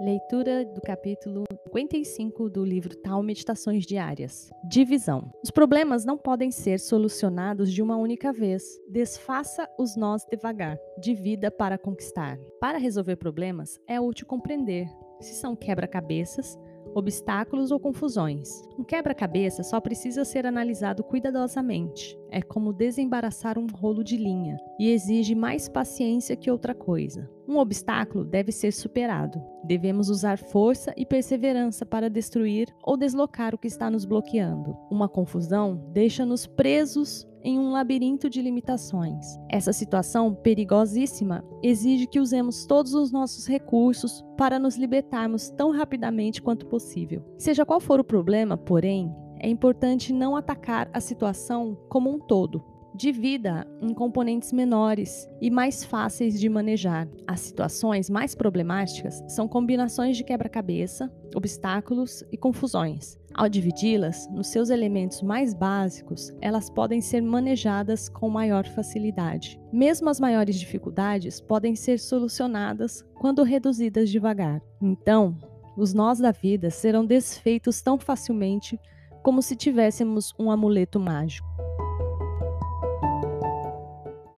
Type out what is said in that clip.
Leitura do capítulo 55 do livro Tal Meditações Diárias. Divisão. Os problemas não podem ser solucionados de uma única vez. Desfaça os nós devagar. Divida para conquistar. Para resolver problemas, é útil compreender se são quebra-cabeças, obstáculos ou confusões. Um quebra-cabeça só precisa ser analisado cuidadosamente. É como desembaraçar um rolo de linha e exige mais paciência que outra coisa. Um obstáculo deve ser superado. Devemos usar força e perseverança para destruir ou deslocar o que está nos bloqueando. Uma confusão deixa-nos presos em um labirinto de limitações. Essa situação perigosíssima exige que usemos todos os nossos recursos para nos libertarmos tão rapidamente quanto possível. Seja qual for o problema, porém, é importante não atacar a situação como um todo, divida em componentes menores e mais fáceis de manejar. As situações mais problemáticas são combinações de quebra-cabeça, obstáculos e confusões. Ao dividi-las nos seus elementos mais básicos, elas podem ser manejadas com maior facilidade. Mesmo as maiores dificuldades podem ser solucionadas quando reduzidas devagar. Então, os nós da vida serão desfeitos tão facilmente como se tivéssemos um amuleto mágico.